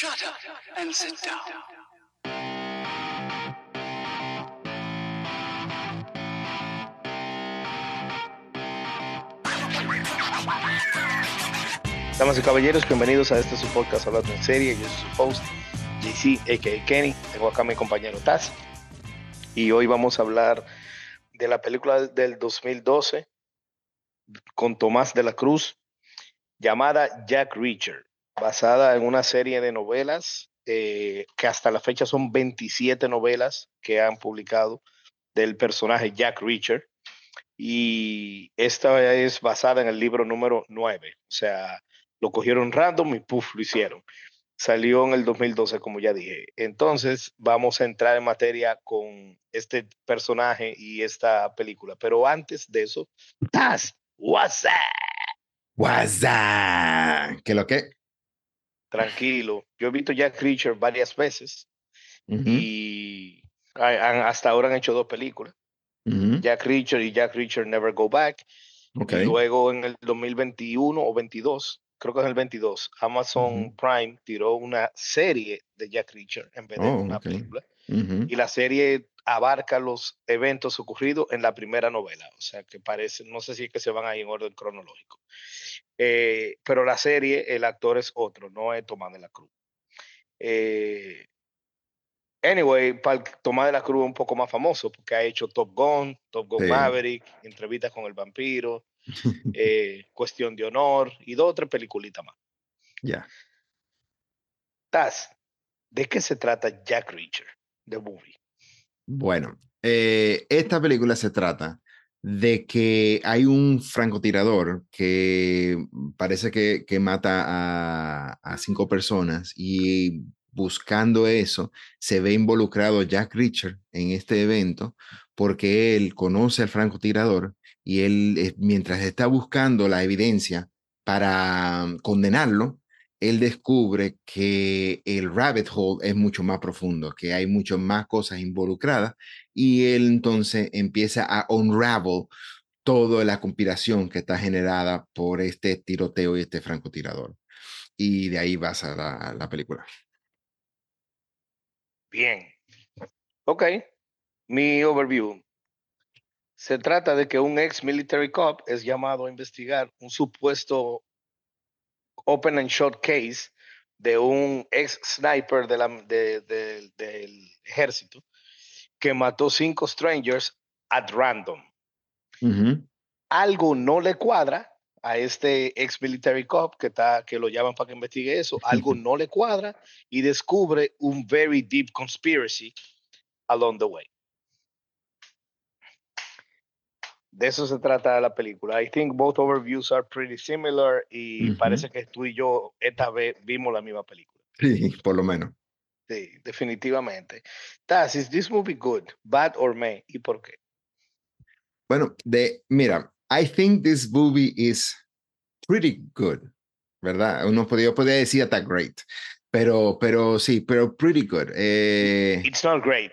Shut up and sit down. Damas y caballeros, bienvenidos a este su podcast Hablando en Serie. Yo soy su host, JC, a.k.a. Kenny. Tengo acá mi compañero Taz. Y hoy vamos a hablar de la película del 2012 con Tomás de la Cruz llamada Jack Reacher, basada en una serie de novelas eh, que hasta la fecha son 27 novelas que han publicado del personaje Jack Reacher. Y esta es basada en el libro número 9. O sea, lo cogieron random y puff, lo hicieron. Salió en el 2012, como ya dije. Entonces, vamos a entrar en materia con este personaje y esta película. Pero antes de eso, Taz, what's up? WhatsApp. ¿Qué lo que? Tranquilo. Yo he visto Jack Reacher varias veces y han- hasta ahora han hecho dos películas. Jack Reacher y Jack Reacher Never Go Back. Ok. Y luego en el 2021 o 22, creo que es el 22, Amazon. Prime tiró una serie de Jack Reacher en vez de Oh, una película. Y la serie abarca los eventos ocurridos en la primera novela. O sea, que parece, no sé si es que se van ahí en orden cronológico. Eh, pero la serie, el actor es otro, no es Tomás de la Cruz. Eh, anyway, para Tomás de la Cruz es un poco más famoso porque ha hecho Top Gun, Top Gun Sí. Maverick, Entrevistas con el vampiro, eh, Cuestión de Honor y dos o tres peliculitas más. Ya. Taz, ¿de qué se trata Jack Reacher, The Movie? Bueno, eh, esta película se trata de que hay un francotirador que parece que, mata a, a cinco personas y buscando eso se ve involucrado Jack Reacher en este evento porque él conoce al francotirador y él, eh, mientras está buscando la evidencia para mm, condenarlo, él descubre que el rabbit hole es mucho más profundo, que hay mucho más cosas involucradas y él entonces empieza a unravel toda la conspiración que está generada por este tiroteo y este francotirador. Y de ahí basa la, la película. Bien. Ok. Mi overview. Se trata de que un ex military cop es llamado a investigar un supuesto open and short case de un ex sniper de la- de- de- del ejército que mató cinco strangers at random. Algo no le cuadra a este ex military cop que, está, que lo llaman para que investigue eso. Algo no le cuadra y descubre un very deep conspiracy along the way. De eso se trata la película. I think both overviews are pretty similar y parece que tú y yo esta vez vimos la misma película. Sí, por lo menos. Sí, definitivamente. Taz, is this movie good, bad or meh? ¿Y por qué? Bueno, de, mira, I think this movie is pretty good, ¿verdad? Uno podría, podría decir hasta great, pero, pero sí, pero pretty good. Eh, It's not great.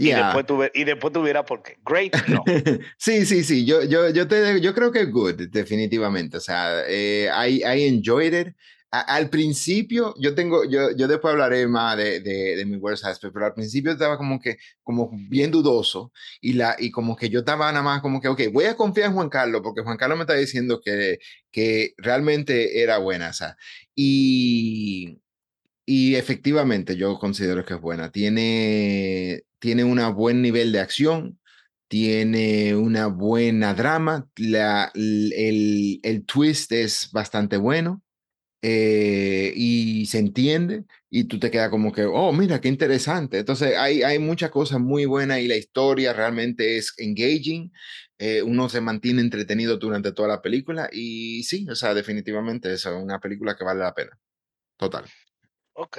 Y, yeah. después tuve, y después tuviera por qué. Great, no. sí, sí, sí, yo, yo, yo, te, yo creo que es good, definitivamente. O sea, eh, I, I enjoyed it. A- al principio, yo tengo, yo, yo después hablaré más de, de, de mi worst aspect, pero al principio estaba como que, como bien dudoso y, la, y como que yo estaba nada más como que, ok, voy a confiar en Juan Carlos porque Juan Carlos me está diciendo que, que realmente era buena, o sea, y, y efectivamente yo considero que es buena. Tiene, tiene un buen nivel de acción, tiene una buena drama, la, el, el twist es bastante bueno eh, y se entiende y tú te quedas como que, oh, mira, qué interesante. Entonces hay, hay muchas cosas muy buenas y la historia realmente es engaging. eh, uno se mantiene entretenido durante toda la película y sí, o sea, definitivamente es una película que vale la pena. Total. Ok.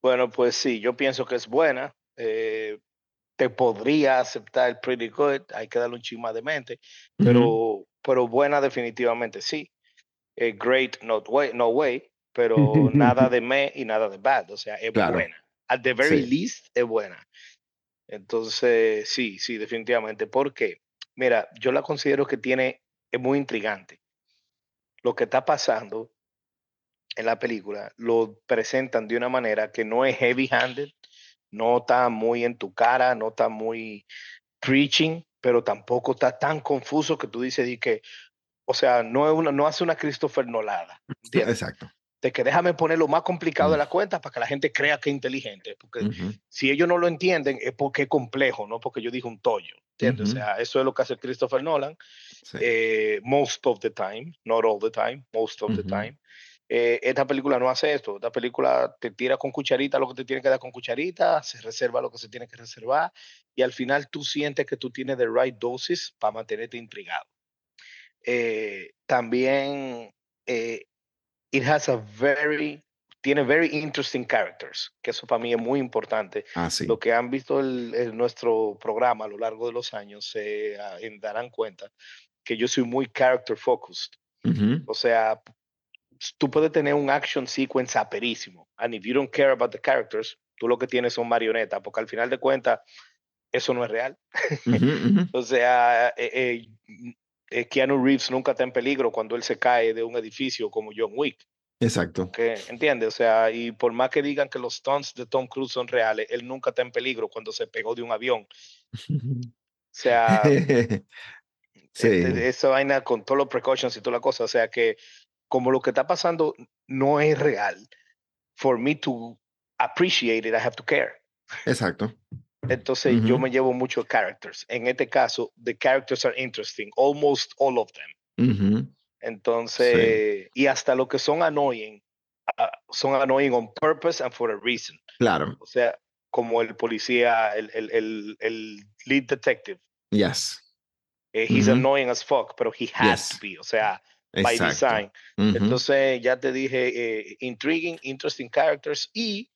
Bueno, pues sí, yo pienso que es buena. eh, te podría aceptar el pretty good, hay que darle un chisma de mente, pero, pero buena definitivamente sí. Eh, great, not way, no way, pero nada de me y nada de bad, o sea, es Claro. buena. At the very Sí. least, es buena. Entonces, sí, sí, definitivamente. ¿Por qué? Mira, yo la considero que tiene, es muy intrigante. Lo que está pasando en la película lo presentan de una manera que no es heavy-handed, no está muy en tu cara, no está muy preaching, pero tampoco está tan confuso que tú dices que, o sea, no, es una, no hace una Christopher Nolada. Exacto. De que déjame poner lo más complicado de la cuenta para que la gente crea que es inteligente. Porque si ellos no lo entienden es porque es complejo, no porque yo dije un tollo. ¿Entiendes? O sea, eso es lo que hace Christopher Nolan sí. eh, most of the time, not all the time, most of the time. Eh, esta película no hace esto. Esta película te tira con cucharita lo que te tiene que dar con cucharita, se reserva lo que se tiene que reservar y al final tú sientes que tú tienes the right dosis para mantenerte intrigado. Eh, también eh, it has a very tiene very interesting characters, que eso para mí es muy importante. Ah, sí. Lo que han visto el, el- nuestro programa a lo largo de los años se en- darán cuenta que yo soy muy character focused. Ujú, O sea, tú puedes tener un action sequence aperísimo. And if you don't care about the characters, tú lo que tienes son marionetas, porque al final de cuentas, eso no es real. ujú, ujú. O sea, eh, eh, eh, Keanu Reeves nunca está en peligro cuando él se cae de un edificio como John Wick. Exacto. que ¿Entiendes? O sea, y por más que digan que los stunts de Tom Cruise son reales, él nunca está en peligro cuando se pegó de un avión. O sea, sí. este, esa vaina con todos los precautions y toda la cosa. O sea que como lo que está pasando no es real, for me to appreciate it, I have to care. Exacto. Entonces yo me llevo muchos characters. En este caso, the characters are interesting, almost all of them. Entonces, y hasta lo que son annoying, ah, son annoying on purpose and for a reason. Claro. O sea, como el policía, el, el, el, el lead detective. Yes. eh, he's annoying as fuck, pero he has Yes. to be. O sea, by design. Ujú, Entonces, ya te dije, eh, intriguing, interesting characters y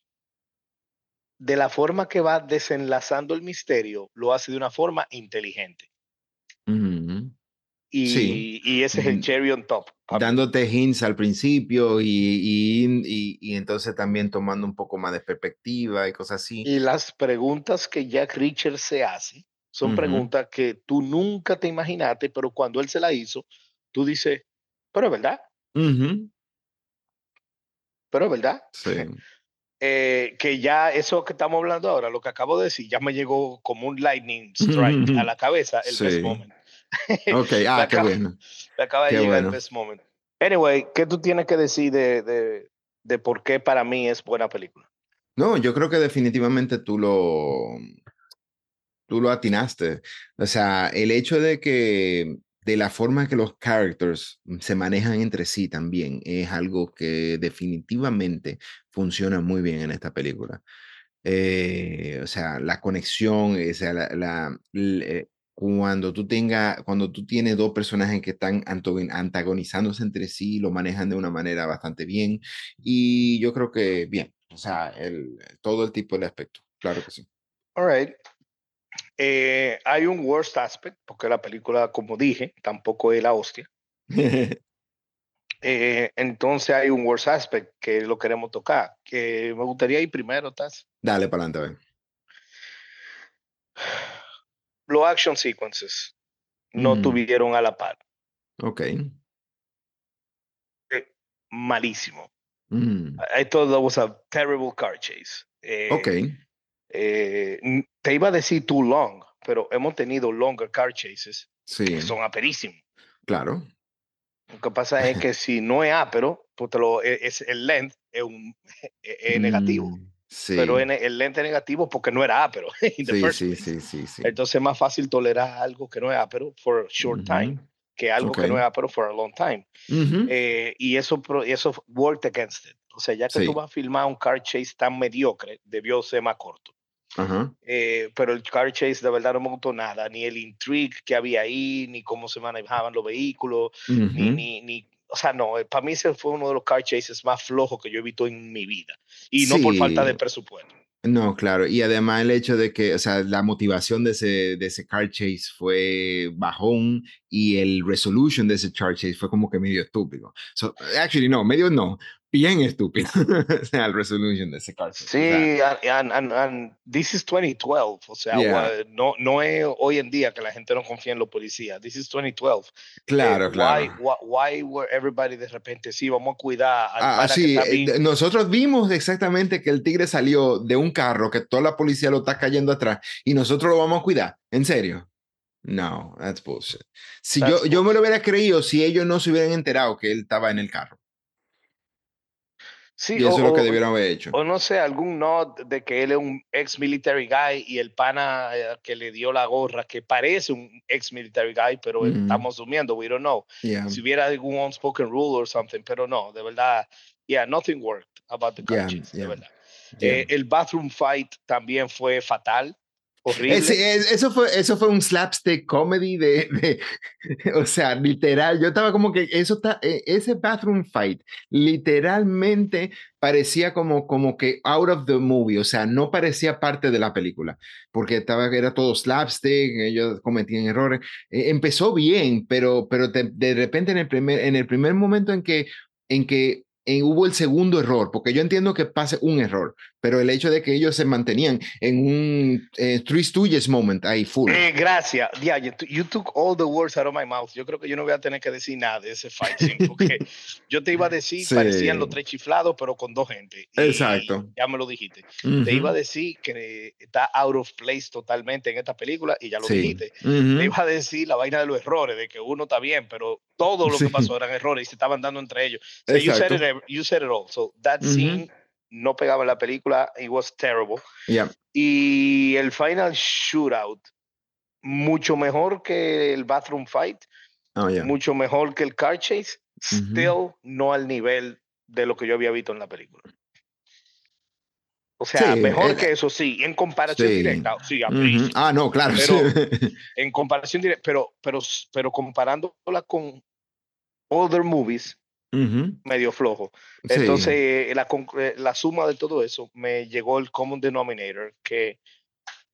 de la forma que va desenlazando el misterio, lo hace de una forma inteligente. Y, Sí. y ese es el Mm. cherry on top. Dándote hints al principio y, y, y- entonces también tomando un poco más de perspectiva y cosas así. Y las preguntas que Jack Richard se hace son preguntas que tú nunca te imaginaste, pero cuando él se la hizo, tú dices, pero es verdad, Ujú, pero es verdad. Sí. Eh, que ya eso que estamos hablando ahora, lo que acabo de decir, ya me llegó como un lightning strike a la cabeza el best moment. Ok, ah, qué bueno. Me acaba de Qué llegar bueno. el best moment. Anyway, ¿qué tú tienes que decir de, de, de por qué para mí es buena película? No, yo creo que definitivamente tú lo, tú lo atinaste. O sea, el hecho de que de la forma que los characters se manejan entre sí también es algo que definitivamente funciona muy bien en esta película. Eh, o sea, la conexión, o sea, la, la- l- eh, cuando tú tenga, cuando tú tienes dos personajes que están antagon- antagonizándose entre sí, lo manejan de una manera bastante bien. Y yo creo que bien, o sea, el, todo el tipo de aspecto, claro que sí. All right. Eh, hay un worst aspect, porque la película, como dije, tampoco es la hostia. Eh, entonces hay un worst aspect que lo queremos tocar. Que me gustaría ir primero, Taz. Dale para adelante. Los action sequences no Mm. tuvieron a la par. Ok. Malísimo. Mm, I thought that was a terrible car chase. Eh, Ok. Eh, te iba a decir too long, pero hemos tenido longer car chases Sí, que son aperísimos. claro. Lo que pasa es que si no es ápero, pues te lo, e- es, el length es, un, es- es negativo. Mm, Sí. Pero en el length es negativo porque no era ápero. sí, sí, sí, sí. Entonces es más fácil tolerar algo que no es ápero for a short time Ujú, que algo que no es ápero for a long time. ujú, Eh, y eso, eso worked against it. O sea, ya que Sí. tú vas a filmar un car chase tan mediocre, debió ser más corto. Ajá. Eh, pero el car chase de verdad no me gustó nada, ni el intrigue que había ahí, ni cómo se manejaban los vehículos, ni, ujú. ni, ni, o sea, no, para mí ese fue uno de los car chases más flojos que yo he visto en mi vida. Y no por falta de presupuesto. No, claro. Y además el hecho de que, o sea, la motivación de ese, de ese car chase fue bajón y el resolution de ese car chase fue como que medio estúpido. So, actually, no, medio no. Bien estúpido. o sea, el resolution de ese cartridge. Sí, o sea, and, and, and this is 2012, o sea, Yeah. no, no es hoy en día que la gente no confía en los policías. This is 2012. claro, Eh, claro. Why, why, why were everybody de repente, sí, vamos a cuidar al Ah, sí, eh, bien"? de- nosotros vimos exactamente que el tigre salió de un carro, que toda la policía lo está cayendo atrás y nosotros lo vamos a cuidar. ¿En serio? No, that's bullshit. Si That's yo, yo me lo hubiera creído si ellos no se hubieran enterado que él estaba en el carro. Sí, Y eso o, es lo que debieron haber hecho. o no sé, algún nod de que él es un ex military guy y el pana eh, que le dio la gorra, que parece un ex military guy, pero Ujú. estamos asumiendo, we don't know. Yeah, Si hubiera algún unspoken rule or something, pero no, de verdad, yeah, nothing worked about the Yeah, car chase, de yeah, verdad. yeah. Eh, el bathroom fight también fue fatal, horrible. Ese- es- eso, fue, eso fue un slapstick comedy de, de- o sea, literal, yo estaba como que eso está, ese bathroom fight literalmente parecía como, como que out of the movie, o sea, no parecía parte de la película, porque estaba, era todo slapstick, ellos cometían errores. Eh, empezó bien, pero, pero de, repente en el primer, en el primer momento en que, en que eh, hubo el segundo error, porque yo entiendo que pase un error, pero el hecho de que ellos se mantenían en un eh, Three Stooges moment ahí full. Eh, gracias. Yeah, you, you took all the words out of my mouth. Yo creo que yo no voy a tener que decir nada de ese fight scene, porque yo te iba a decir, Sí. parecían los tres chiflados, pero con dos gente. Y Exacto. Ya me lo dijiste. Ujú. Te iba a decir que está out of place totalmente en esta película y ya lo Sí. dijiste. Ujú. Te iba a decir la vaina de los errores, de que uno está bien, pero todo lo que Sí. pasó eran errores y se estaban dando entre ellos. So you, said it, you said it all. So that Ujú. scene no pegaba en la película. It was terrible. Yeah. Y el final shootout, mucho mejor que el bathroom fight, Oh, yeah. mucho mejor que el car chase, still no al nivel de lo que yo había visto en la película. O sea, Sí, mejor eh, que eso sí, en comparación sí. directa, sí, a Ah, no, claro. Pero- en comparación directa, pero, pero, pero comparándola con other movies, Medio flojo. Sí. Entonces, la, eh, la suma de todo eso me llegó el common denominator, que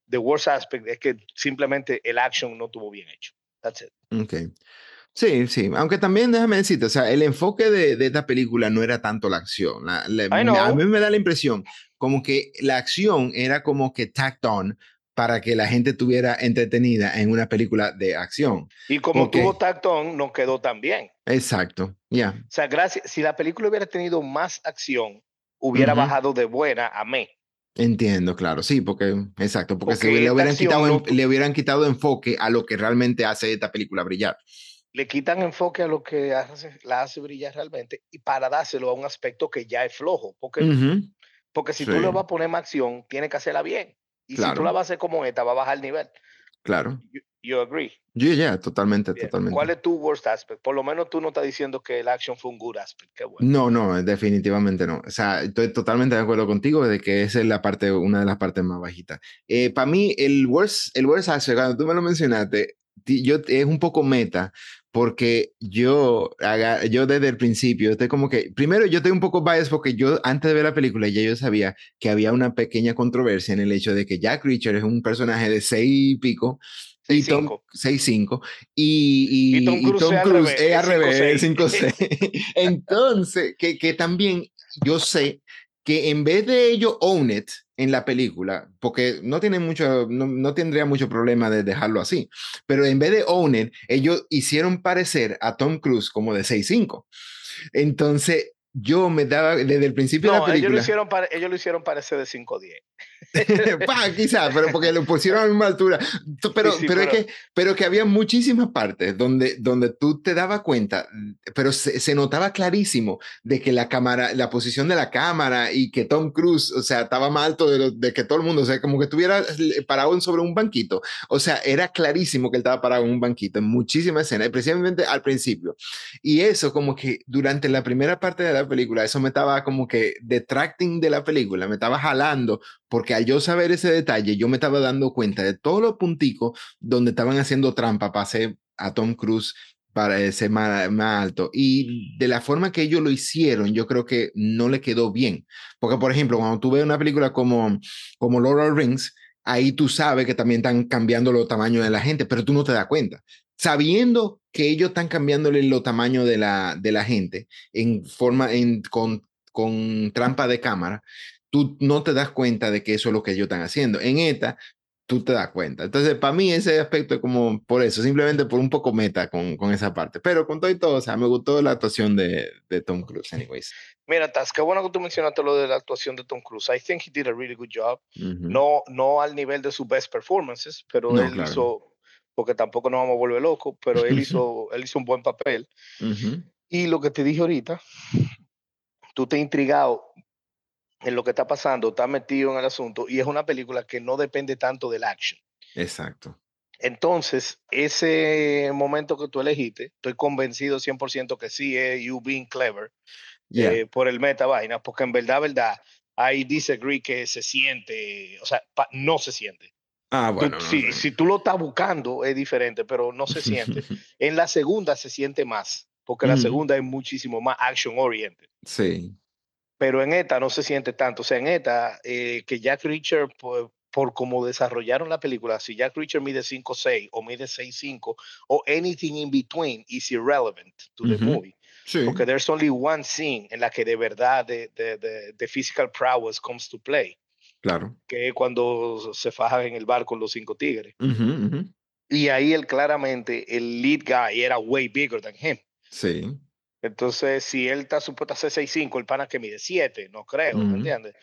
the worst aspect es que simplemente el action no estuvo bien hecho. That's it. Ok. Sí, sí. Aunque también déjame decirte, o sea, el enfoque de, de esta película no era tanto la acción. La- la- a mí me da la impresión como que la acción era como que tacked on para que la gente estuviera entretenida en una película de acción. Y como Ok. tuvo tactón, no quedó tan bien. Exacto. Ya. O sea, gracias, si la película hubiera tenido más acción, hubiera bajado de buena a me. Entiendo, claro, sí, porque, exacto, porque, Porque se le hubieran, quitado, no- en- le hubieran quitado enfoque a lo que realmente hace esta película brillar. Le quitan enfoque a lo que hace- la hace brillar realmente y para dárselo a un aspecto que ya es flojo. Porque, porque si tú sí. le vas a poner más acción, tiene que hacerla bien. Y si tú Claro. la vas a hacer como esta, va a bajar el nivel. Claro. You, you agree. Yo ya, totalmente, Bien. totalmente. ¿Cuál es tu worst aspect? Por lo menos tú no estás diciendo que el action fue un good aspect. Qué bueno. No, no, definitivamente no. O sea, estoy totalmente de acuerdo contigo de que esa es la parte, una de las partes más bajitas. Para mí, el worst, el worst aspect, cuando tú me lo mencionaste, yo, es un poco meta, porque yo, haga- yo desde el principio, estoy como que, primero yo estoy un poco biased porque yo antes de ver la película ya yo sabía que había una pequeña controversia en el hecho de que Jack Reacher es un personaje de seis y pico. Y Tom, 6'5". 6'5", y, y, Y Tom y Cruise Tom es al Cruise revés, es al revés, 5'6". 5'6". Entonces, que, que también yo sé que en vez de ellos own it en la película, porque no tienen mucho, no, no tendría mucho problema de dejarlo así, pero en vez de own it, ellos hicieron parecer a Tom Cruise como de 6'5". Entonces, yo me daba, desde el principio de No, la ellos lo, película, hicieron pare- ellos lo hicieron parecer de 5 o 10. Pa, quizás, pero porque lo pusieron a la misma altura. Pero, Sí, sí, pero, pero- es que, pero que había muchísimas partes donde, donde tú te dabas cuenta, pero se, se notaba clarísimo de que la cámara, la posición de la cámara y que Tom Cruise, o sea, estaba más alto de, lo- de que todo el mundo, o sea, como que estuviera parado sobre un banquito. O sea, era clarísimo que él estaba parado en un banquito en muchísimas escenas, precisamente al principio. Y eso como que durante la primera parte de la película, eso me estaba como que detracting de la película, me estaba jalando, porque al yo saber ese detalle, yo me estaba dando cuenta de todos los punticos donde estaban haciendo trampa para hacer a Tom Cruise para ser más, más alto. Y de la forma que ellos lo hicieron, yo creo que no le quedó bien. Porque, por ejemplo, cuando tú ves una película como, como Lord of Rings, ahí tú sabes que también están cambiando los tamaños de la gente, pero tú no te das cuenta. Sabiendo que ellos están cambiándole los tamaños de la, de la gente en forma, en, con con trampa de cámara, tú no te das cuenta de que eso es lo que ellos están haciendo. En esta, tú te das cuenta. Entonces, para mí ese aspecto es como por eso, simplemente por un poco meta con, con esa parte. Pero con todo y todo, o sea, me gustó la actuación de, de Tom Cruise, anyways. Mira, Taz, qué bueno que tú mencionaste lo de la actuación de Tom Cruise. I think he did a really good job. no, no al nivel de sus best performances, pero él hizo, porque tampoco nos vamos a volver locos, pero él hizo, él hizo un buen papel. Y lo que te dije ahorita, tú te has intrigado en lo que está pasando, está metido en el asunto y es una película que no depende tanto del action. Exacto. Entonces, ese momento que tú elegiste, estoy convencido 100% que sí es you being clever eh, por el meta vaina, porque en verdad, verdad, I disagree que se siente, o sea, no se siente. Ah, bueno. si, si tú lo estás buscando es diferente, pero no se siente. en la segunda se siente más, porque la segunda es muchísimo más action oriented. Sí pero en esta no se siente tanto. O sea, en esta, eh, que Jack Reacher, por, por cómo desarrollaron la película, si Jack Reacher mide 5'6 o mide 6'5 o anything in between is irrelevant to the movie. Porque there's only one scene en la que de verdad the, physical prowess comes to play. Claro. Que cuando se faja en el bar con los cinco tigres. Y ahí él claramente, el lead guy era way bigger than him. Sí. Entonces, si él está supuesto a ser 6'5, el pana que mide 7, no creo, ¿me entiendes?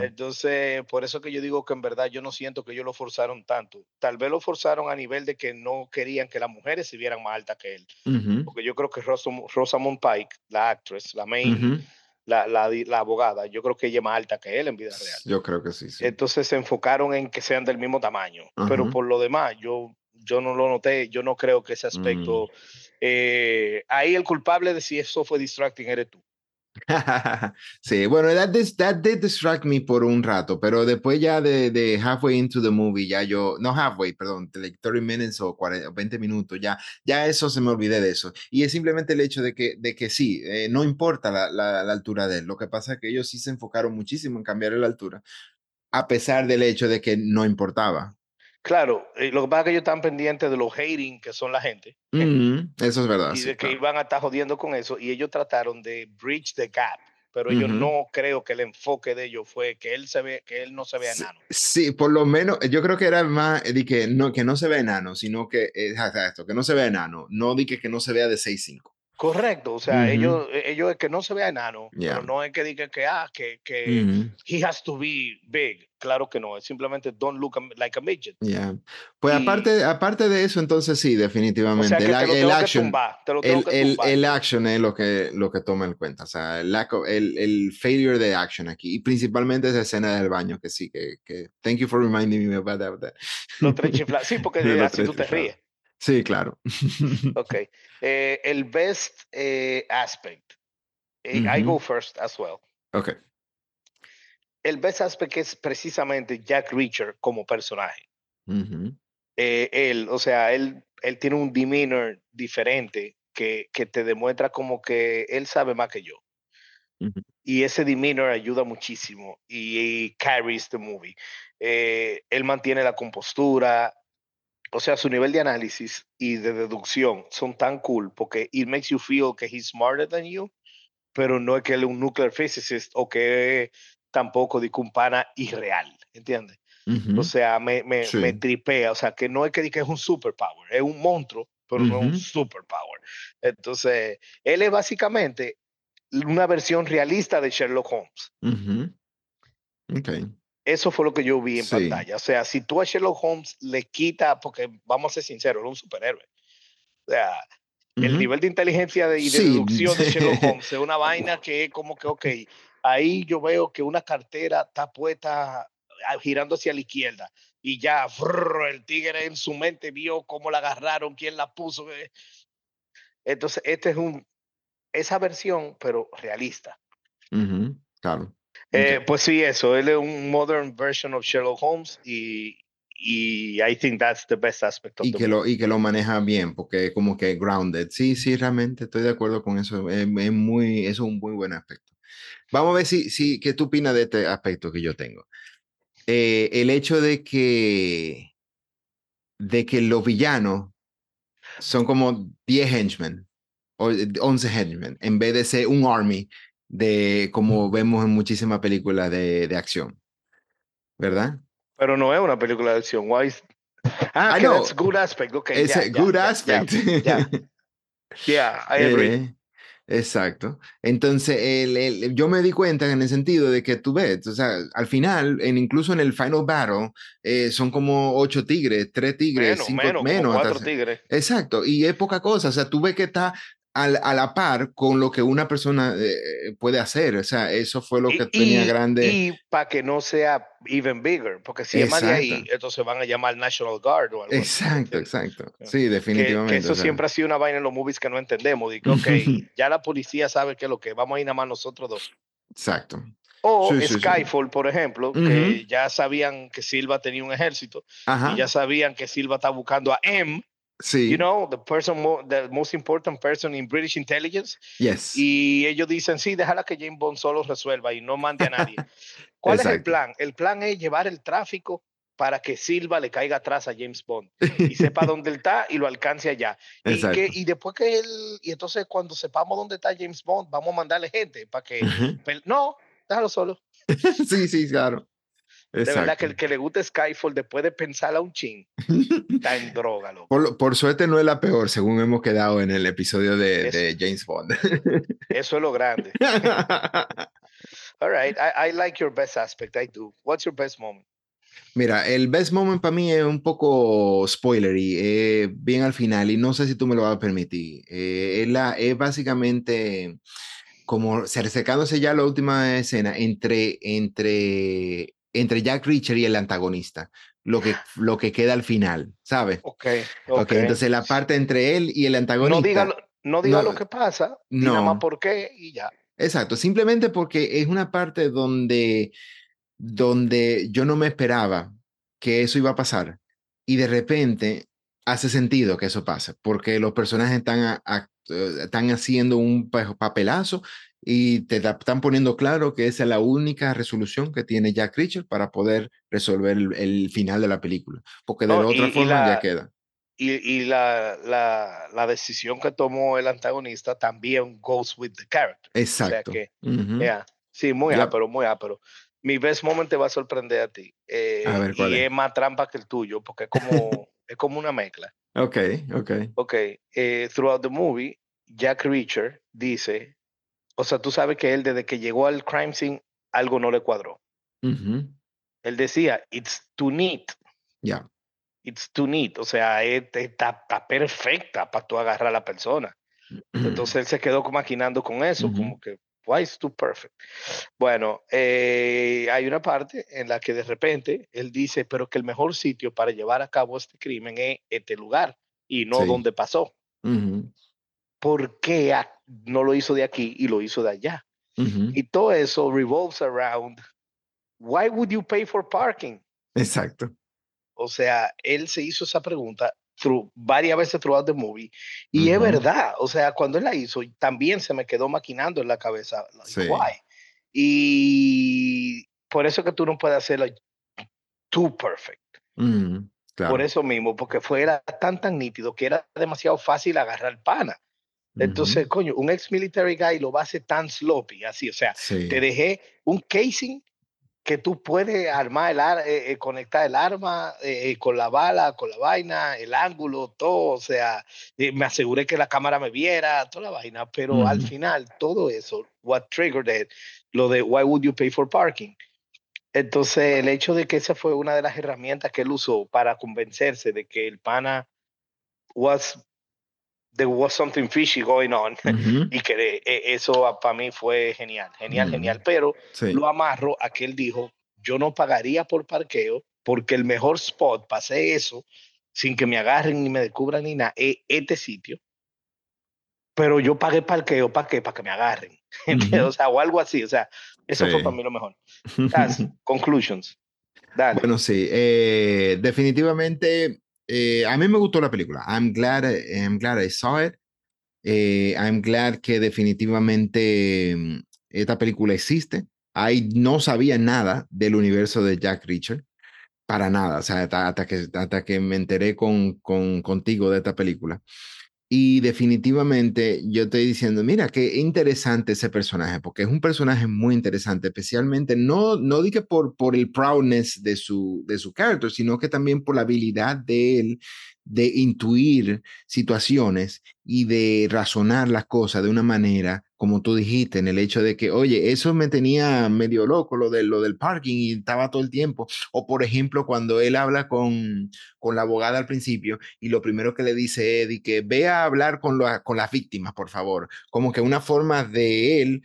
Entonces, por eso que yo digo que en verdad yo no siento que ellos lo forzaron tanto. Tal vez lo forzaron a nivel de que no querían que las mujeres se vieran más altas que él. Porque yo creo que Rosamund Pike, la actress, la main, la, la, la, abogada, yo creo que ella es más alta que él en vida real. Yo creo que sí. sí. Entonces se enfocaron en que sean del mismo tamaño. Pero por lo demás, yo, yo no lo noté, yo no creo que ese aspecto... Mm. Eh, ahí el culpable de si eso fue distracting eres tú. sí, bueno, that, that did distract me por un rato, pero después ya de, de, halfway into the movie, ya yo, no halfway, perdón, 30 minutes o 40, 20 minutos, ya, ya eso se me olvidé de eso. Y es simplemente el hecho de que, de que sí, eh, no importa la, la, la, altura de él, lo que pasa es que ellos sí se enfocaron muchísimo en cambiar la altura, a pesar del hecho de que no importaba. Claro, eh, lo que pasa es que ellos están pendientes de los hating que son la gente. eso es verdad. Y de que iban a estar jodiendo con eso. Y ellos trataron de bridge the gap. Pero yo no creo que el enfoque de ellos fue que él se ve, que él no se vea enano. Sí, por lo menos, yo creo que era más de que no, que no se ve enano, sino que, eh, esto, que no se vea enano, no di que, que no se vea de 6'5. Correcto, o sea, ellos, e, ellos es que no se vea enano, pero no es que digan que, ah, que, que he has to be big. Claro que no, es simplemente don't look like a midget. Yeah. Pues aparte, aparte de eso, entonces sí, definitivamente. el, el action, el, el, action es lo que, lo que toma en cuenta, o sea, el, el, el failure de action aquí, y principalmente esa escena del baño, que sí, que, que thank you for reminding me about that. Los tres chiflados, sí, porque así tú te ríes. Sí, claro. ok. Eh, el best eh, aspect. Eh, I go first as well. Ok. El best aspect es precisamente Jack Reacher como personaje. él, o sea, él, él tiene un demeanor diferente que, que, te demuestra como que él sabe más que yo. Y ese demeanor ayuda muchísimo y, carries the movie. él mantiene la compostura, o sea, su nivel de análisis y de deducción son tan cool porque it makes you feel que he's smarter than you, pero no es que él es un nuclear physicist o que tampoco de un pana irreal, ¿entiendes? O sea, me, me, me, tripea, o sea, que no es que, que es un superpower, es un monstruo, pero no es un superpower. Entonces, él es básicamente una versión realista de Sherlock Holmes. Okay. Eso fue lo que yo vi en pantalla. O sea, si tú a Sherlock Holmes le quita, porque vamos a ser sinceros, era un superhéroe. O sea, el nivel de inteligencia y de deducción de Sherlock Holmes es una vaina que es como que, ok, ahí yo veo que una cartera está puesta ah, girando hacia la izquierda y ya el tigre en su mente vio cómo la agarraron, quién la puso. Eh. Entonces, este es un, esa versión, pero realista. Claro. Eh, pues sí, eso. Él es un modern version of Sherlock Holmes y, y I think that's the best aspect of y que lo Y que lo maneja bien, porque como que grounded. Sí, sí, realmente estoy de acuerdo con eso. Es, muy, es un muy buen aspecto. Vamos a ver si, si, qué tú opinas de este aspecto que yo tengo. Eh, el hecho de que, de que los villanos son como 10 henchmen o 11 henchmen en vez de ser un army de como vemos en muchísimas películas de, de acción, ¿verdad? Pero no es una película de acción. Why is- Ah, que know. that's good aspect. Okay, Es ya, good ya, aspect. ya, Yeah, I agree. Eh, exacto. Entonces, el- el- yo me di cuenta en el sentido de que tú ves, o sea, al final, en, incluso en el final battle, eh, son como ocho tigres, tres tigres, menos, cinco, menos, menos. como hasta- cuatro tigres. Exacto, y es poca cosa, o sea, tú ves que está al- a la par con lo que una persona eh, puede hacer, o sea, eso fue lo que tenía grande. Y para que no sea even bigger, porque si es más de ahí, Exacto. entonces van a llamar National Guard o algo así, Exacto, ¿entiendes? exacto. Que- Sí, Que, definitivamente. que eso o sea, siempre ha sido una vaina en los movies que no entendemos. De que, ok, ya la policía sabe que es lo que vamos a ir nada más nosotros dos. Exacto. O Sí, sí, sí. Skyfall, por ejemplo, que ya sabían que Silva tenía un ejército Ajá. y ya sabían que Silva está buscando a M, Sí. you know, the person, mo- the most important person in British intelligence. yes. Y ellos dicen, sí, déjala que James Bond solo resuelva y no mande a nadie. ¿Cuál es el Exacto. plan? El plan es llevar el tráfico para que Silva le caiga atrás a James Bond y sepa dónde él está y lo alcance allá. Y, Exacto. que, y después que él, y entonces cuando sepamos dónde está James Bond, vamos a mandarle gente para que... Ujú. pel- No, déjalo solo. sí, sí, claro. De verdad que el Exacto. que le guste Skyfall después de pensar a un chin, está en droga, loco. Por, por suerte no es la peor, según hemos quedado en el episodio de, Es- de James Bond. Eso es lo grande. All right, I, I like your best aspect, I do. What's your best moment? Mira, el best moment para mí es un poco spoilery, eh, bien al final, y no sé si tú me lo vas a permitir. Eh, es, la, es básicamente como se- acercándose ya a la última escena entre, entre, entre Jack Reacher y el antagonista, lo que, lo que queda al final, ¿sabes? Ok, Ok, ok. entonces la parte entre él y el antagonista. no diga, no diga no, lo que pasa, y nada no. más por qué y ya. Exacto, simplemente porque es una parte donde, donde yo no me esperaba que eso iba a pasar y de repente hace sentido que eso pase, porque los personajes están, a- a- eh, están haciendo un pa- papelazo y te están poniendo claro que esa es la única resolución que tiene Jack Reacher para poder resolver el, el final de la película, porque de No, la otra y- y forma la- ya queda. Y, y la, la, la decisión que tomó el antagonista también goes with the character. Exacto. que, Ujú. Yeah. Sí, muy Yep. ápero, muy ápero. Mi best moment te va a sorprender a ti. eh, A ver, ¿cuál y es? es más trampa que el tuyo, porque es como, es como una mezcla. Ok, ok. Ok, eh, throughout the movie, Jack Reacher dice, o sea, tú sabes que él desde que llegó al crime scene, algo no le cuadró. Ujú. Él decía, it's too neat, Ya. it's too neat, o sea, es- está, está perfecta para tú agarrar a la persona. Entonces él se quedó maquinando con eso, Ujú. como que, why is too perfect? Bueno, eh, hay una parte en la que de repente él dice, pero que el mejor sitio para llevar a cabo este crimen es este lugar y no Sí. donde pasó. Ujú, ¿Por qué a- no lo hizo de aquí y lo hizo de allá? Y todo eso revolves around, why would you pay for parking? Exacto. O sea, él se hizo esa pregunta through, varias veces throughout the movie. Y es verdad, o sea, cuando él la hizo, también se me quedó maquinando en la cabeza. like, Sí. why? Y por eso que tú no puedes hacerlo too perfect. Claro. Por eso mismo, porque fuera tan tan nítido que era demasiado fácil agarrar pana. Entonces, coño, un ex military guy lo va a hacer tan sloppy, así, o sea, Sí. te dejé un casing que tú puedes armar el ar- eh, eh, conectar el arma eh, con la bala, con la vaina, el ángulo, todo, o sea, eh, me aseguré que la cámara me viera, toda la vaina, pero al final todo eso, what triggered it, lo de why would you pay for parking. Entonces, el hecho de que esa fue una de las herramientas que él usó para convencerse de que el pana was there was something fishy going on Ujú, y que de- e- eso para mí fue genial, genial, Ujú. genial, pero Sí. lo amarro a que él dijo, yo no pagaría por parqueo porque el mejor spot para hacer eso, sin que me agarren ni me descubran ni nada, es este sitio. Pero yo pagué parqueo, ¿para qué? Para que me agarren. ¿entiendes? Ujú. O sea, o algo así. O sea, eso fue Sí. para mí lo mejor. Conclusions. Dale. Bueno, sí, eh, definitivamente eh, a mí me gustó la película. I'm glad, I'm glad I saw it. Eh, I'm glad que definitivamente mm, esta película existe. Ahí no sabía nada del universo de Jack Reacher, para nada, o sea, hasta, hasta que, hasta que me enteré con, con, contigo de esta película. Y definitivamente yo estoy diciendo, mira, qué interesante ese personaje, porque es un personaje muy interesante, especialmente no, no di que por, por el proudness de su, de su character, sino que también por la habilidad de él de intuir situaciones y de razonar las cosas de una manera, como tú dijiste, en el hecho de que, oye, eso me tenía medio loco, lo, de, lo del parking y estaba todo el tiempo. O por ejemplo, cuando él habla con, con la abogada al principio y lo primero que le dice Eddie, que ve a hablar con, con las víctimas, por favor, como que una forma de él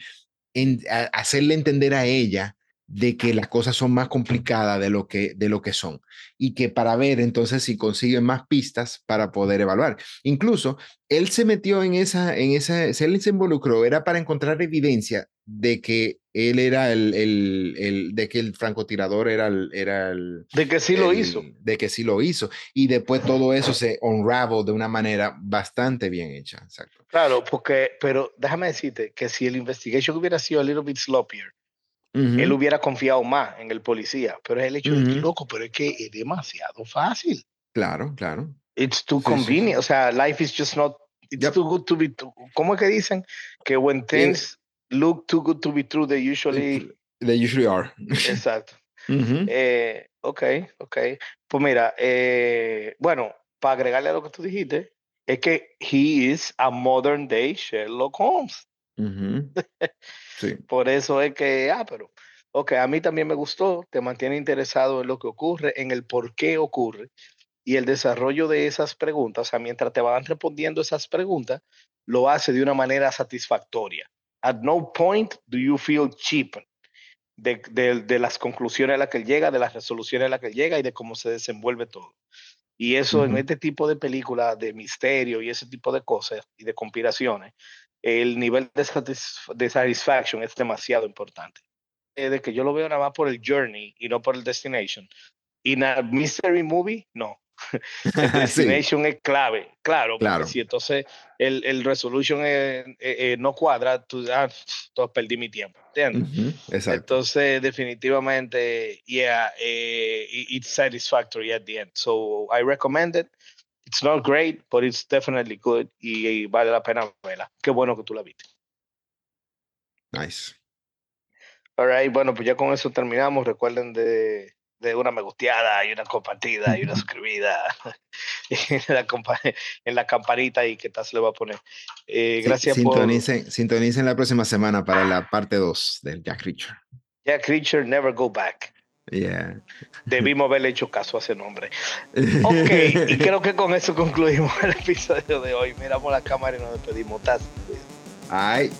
en, hacerle entender a ella de que las cosas son más complicadas de lo que, de lo que son y que para ver entonces si consiguen más pistas para poder evaluar. Incluso él se metió en esa, en esa, él se involucró, era para encontrar evidencia de que él era el, el, el de que el francotirador era el, era el... De que sí lo hizo. De que sí lo hizo. Y después todo eso se unravel de una manera bastante bien hecha. Exacto. Claro, porque, pero déjame decirte que si el investigation hubiera sido a little bit sloppier, él hubiera confiado más en el policía, pero el hecho de que loco, pero es que es demasiado fácil. Claro, claro. It's too convenient. O sea, life is just not. It's too good to be true. ¿Cómo es que dicen que when things look too good to be true, they usually. They usually are. Exacto. eh, ok, ok. Pues mira, eh, bueno, para agregarle a lo que tú dijiste, es que he is a modern day Sherlock Holmes. Por eso es que, ah, pero, ok, a mí también me gustó, te mantiene interesado en lo que ocurre, en el por qué ocurre y el desarrollo de esas preguntas, o sea, mientras te van respondiendo esas preguntas, lo hace de una manera satisfactoria. At no point do you feel cheap de, de, las conclusiones a las que él llega, de las resoluciones a las que él llega y de cómo se desenvuelve todo. Y eso en este tipo de películas de misterio y ese tipo de cosas y de conspiraciones, el nivel de, de satisfaction es demasiado importante. Eh, de que yo lo veo nada más por el journey y no por el destination. Y na mystery movie, no. el destination es clave, claro. claro. Si entonces el, el resolution no cuadra, tú ah, perdí mi tiempo, ¿entiendes? Exacto. Entonces, definitivamente, yeah, eh, it's satisfactory at the end. So I recommend it. It's not great, but it's definitely good y, vale la pena verla. Qué bueno que tú la viste. Nice. Alright, bueno, pues ya con eso terminamos. Recuerden de, de una me gusteada y una compartida y una suscribida en, la, en la campanita y que tal se le va a poner. Eh, gracias sintonicen, por... Sintonicen la próxima semana para la parte 2 del Jack Reacher. Jack Reacher, Never Go Back. Yeah. Debimos haberle hecho caso a ese nombre. Ok, y creo que con eso concluimos el episodio de hoy. Miramos la cámara y nos despedimos. Ay.